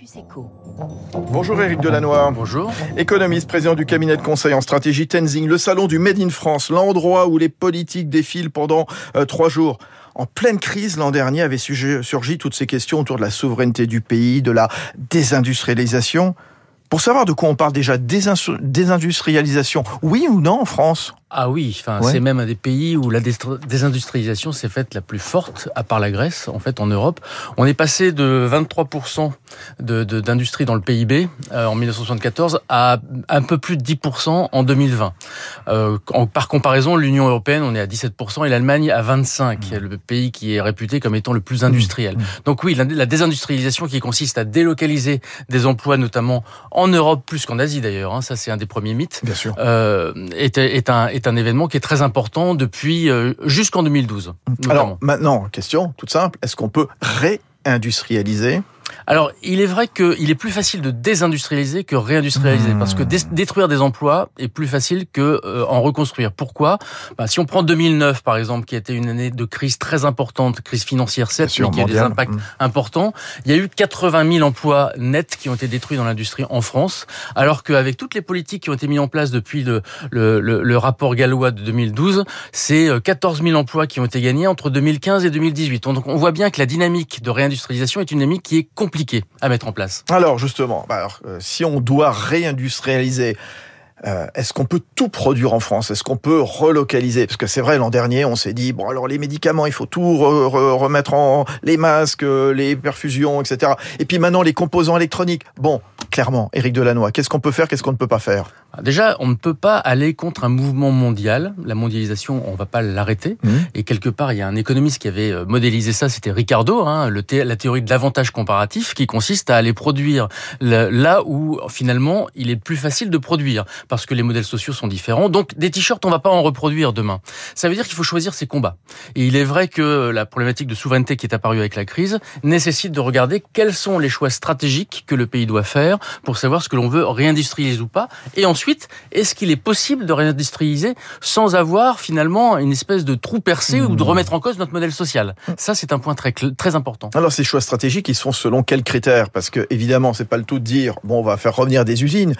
Campus Eco. Bonjour Éric Delannoy. Bonjour. Économiste, président du cabinet de conseil en stratégie Tenzing, le salon du Made in France, l'endroit où les politiques défilent pendant euh, trois jours. En pleine crise l'an dernier avaient surgi toutes ces questions autour de la souveraineté du pays, de la désindustrialisation. Pour savoir de quoi on parle déjà, désindustrialisation, oui ou non en France? Ah oui, enfin c'est même un des pays où la désindustrialisation s'est faite la plus forte, à part la Grèce, en fait en Europe. On est passé de 23% d'industrie de, dans le PIB euh, en 1974 à un peu plus de 10% en 2020. Euh, par comparaison, l'Union européenne, on est à 17% et l'Allemagne à 25%, mmh. le pays qui est réputé comme étant le plus industriel. Mmh. Donc oui, la, la, désindustrialisation qui consiste à délocaliser des emplois, notamment en Europe plus qu'en Asie d'ailleurs, hein, ça c'est un des premiers mythes, Bien sûr. Euh, est, est un est un événement qui est très important depuis euh, jusqu'en 2012. Notamment. Alors maintenant, question toute simple, est-ce qu'on peut réindustrialiser alors, il est vrai qu'il est plus facile de désindustrialiser que réindustrialiser, parce que détruire des emplois est plus facile que euh, en reconstruire. Pourquoi? Bah, Si on prend 2009, par exemple, qui a été une année de crise très importante, crise financière 7, mais qui a eu des impacts mmh. importants, il y a eu 80 000 emplois nets qui ont été détruits dans l'industrie en France, alors qu'avec toutes les politiques qui ont été mises en place depuis le, le, le, le rapport gallois de 2012, c'est 14 euh, 000 emplois qui ont été gagnés entre 2015 et 2018. Donc on voit bien que la dynamique de réindustrialisation est une dynamique qui est compliqué à mettre en place. Alors justement, bah alors, euh, si on doit réindustrialiser, euh, est-ce qu'on peut tout produire en France? Est-ce qu'on peut relocaliser? Parce que c'est vrai, l'an dernier, on s'est dit, bon alors les médicaments, il faut tout remettre en... les masques, euh, les perfusions, etc. Et puis maintenant, les composants électroniques. Bon, clairement, Éric Delannoy, qu'est-ce qu'on peut faire, qu'est-ce qu'on ne peut pas faire? Déjà, on ne peut pas aller contre un mouvement mondial. La mondialisation, on va pas l'arrêter. Mmh. Et quelque part, il y a un économiste qui avait euh, modélisé ça, c'était Ricardo, hein, le la théorie de l'avantage comparatif, qui consiste à aller produire là où finalement il est plus facile de produire, parce que les modèles sociaux sont différents. Donc, des t-shirts, on va pas en reproduire demain. Ça veut dire qu'il faut choisir ses combats. Et il est vrai que la problématique de souveraineté qui est apparue avec la crise nécessite de regarder quels sont les choix stratégiques que le pays doit faire pour savoir ce que l'on veut réindustrialiser ou pas, et ensuite ensuite, est-ce qu'il est possible de réindustrialiser sans avoir finalement une espèce de trou percé ou de remettre en cause notre modèle social? Ça, c'est un point très très important. Alors, ces choix stratégiques, ils sont selon quels critères? Parce que évidemment, c'est pas le tout de dire bon, on va faire revenir des usines.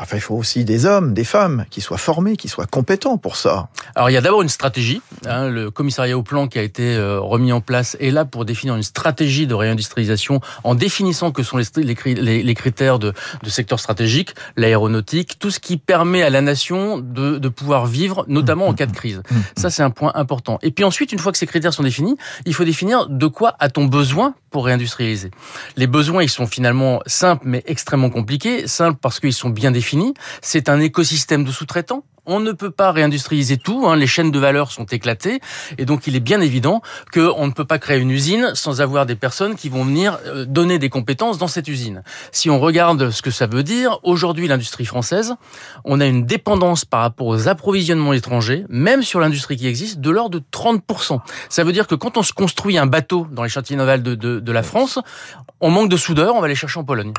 Enfin, il faut aussi des hommes, des femmes qui soient formés, qui soient compétents pour ça. Alors il y a d'abord une stratégie. Hein, le commissariat au plan qui a été euh, remis en place est là pour définir une stratégie de réindustrialisation en définissant que sont les, les, les critères de, de, secteur stratégique, l'aéronautique, tout ce qui permet à la nation de, de pouvoir vivre, notamment en cas de crise. Ça c'est un point important. Et puis ensuite, une fois que ces critères sont définis, il faut définir de quoi a-t-on besoin pour réindustrialiser. Les besoins, ils sont finalement simples mais extrêmement compliqués. Simples parce qu'ils sont bien définis. C'est un écosystème de sous-traitants on ne peut pas réindustrialiser tout, hein, les chaînes de valeur sont éclatées, et donc il est bien évident qu'on ne peut pas créer une usine sans avoir des personnes qui vont venir euh, donner des compétences dans cette usine. Si on regarde ce que ça veut dire, aujourd'hui l'industrie française, on a une dépendance par rapport aux approvisionnements étrangers, même sur l'industrie qui existe, de l'ordre de 30%. Ça veut dire que quand on se construit un bateau dans les chantiers navals de, de, de la France, on manque de soudeurs, on va les chercher en Pologne.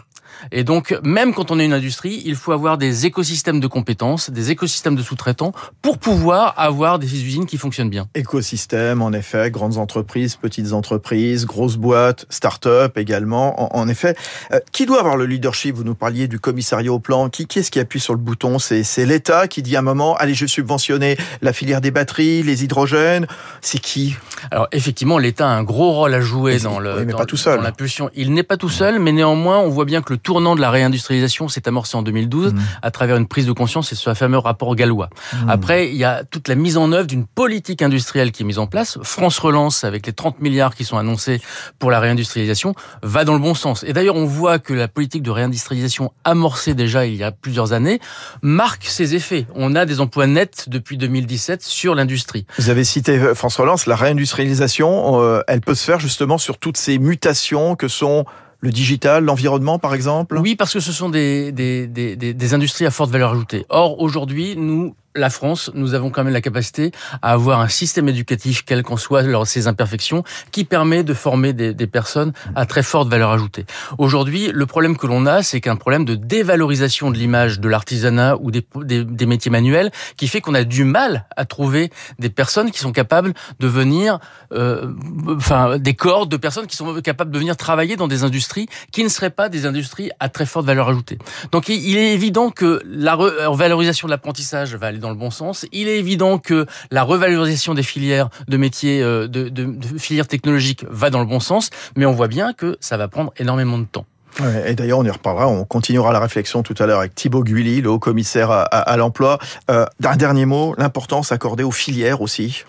Et donc, même quand on est une industrie, il faut avoir des écosystèmes de compétences, des écosystèmes de sous-traitants pour pouvoir avoir des usines qui fonctionnent bien. Écosystème, en effet, grandes entreprises, petites entreprises, grosses boîtes, start-up également. En, effet, euh, qui doit avoir le leadership? Vous nous parliez du commissariat au plan. Qui, qui est-ce qui appuie sur le bouton? C'est l'État qui dit à un moment, allez, je subventionner la filière des batteries, les hydrogènes. C'est qui? Alors effectivement, l'État a un gros rôle à jouer dans le mais pas tout seul. l'impulsion. Il n'est pas tout seul, mais néanmoins, on voit bien que le tournant de la réindustrialisation s'est amorcé en 2012 mmh. à travers une prise de conscience et ce fameux rapport gallois. Mmh. Après, il y a toute la mise en œuvre d'une politique industrielle qui est mise en place. France Relance, avec les 30 milliards qui sont annoncés pour la réindustrialisation, va dans le bon sens. Et d'ailleurs, on voit que la politique de réindustrialisation amorcée déjà il y a plusieurs années marque ses effets. On a des emplois nets depuis 2017 sur l'industrie. Vous avez cité euh, France Relance, la réindustrialisation, euh, elle peut se faire justement sur toutes ces mutations que sont le digital, l'environnement par exemple? Oui, parce que ce sont des, des, des, des, industries à forte valeur ajoutée. Or, aujourd'hui, nous la France, nous avons quand même la capacité à avoir un système éducatif, quel qu'en soit ses imperfections, qui permet de former des, des, personnes à très forte valeur ajoutée. Aujourd'hui, le problème que l'on a, c'est qu'un problème de dévalorisation de l'image de l'artisanat ou des, des, des, métiers manuels, qui fait qu'on a du mal à trouver des personnes qui sont capables de venir, euh, enfin, des corps de personnes qui sont capables de venir travailler dans des industries qui ne seraient pas des industries à très forte valeur ajoutée. Donc, il est évident que la revalorisation de l'apprentissage va dans le bon sens. Il est évident que la revalorisation des filières de métiers, euh, de, de, de filières technologiques va dans le bon sens, mais on voit bien que ça va prendre énormément de temps. Et d'ailleurs, on y reparlera, on continuera la réflexion tout à l'heure avec Thibaut Guilly, le haut commissaire à, l'emploi. Euh, un dernier mot, l'importance accordée aux filières aussi.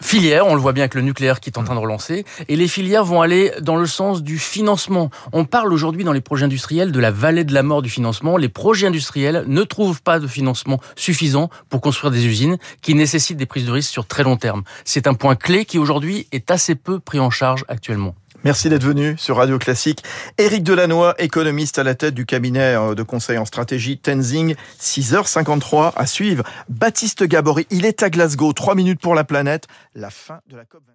Filières, on le voit bien avec le nucléaire qui est en train de relancer, et les filières vont aller dans le sens du financement. On parle aujourd'hui dans les projets industriels de la vallée de la mort du financement. Les projets industriels ne trouvent pas de financement suffisant pour construire des usines qui nécessitent des prises de risques sur très long terme. C'est un point clé qui aujourd'hui est assez peu pris en charge actuellement. Merci d'être venu sur Radio Classique. Éric Delannoy, économiste à la tête du cabinet euh, de conseil en stratégie Tenzing, 6h53 à suivre. Baptiste Gabory, il est à Glasgow, 3 minutes pour la planète, la fin de la COP20.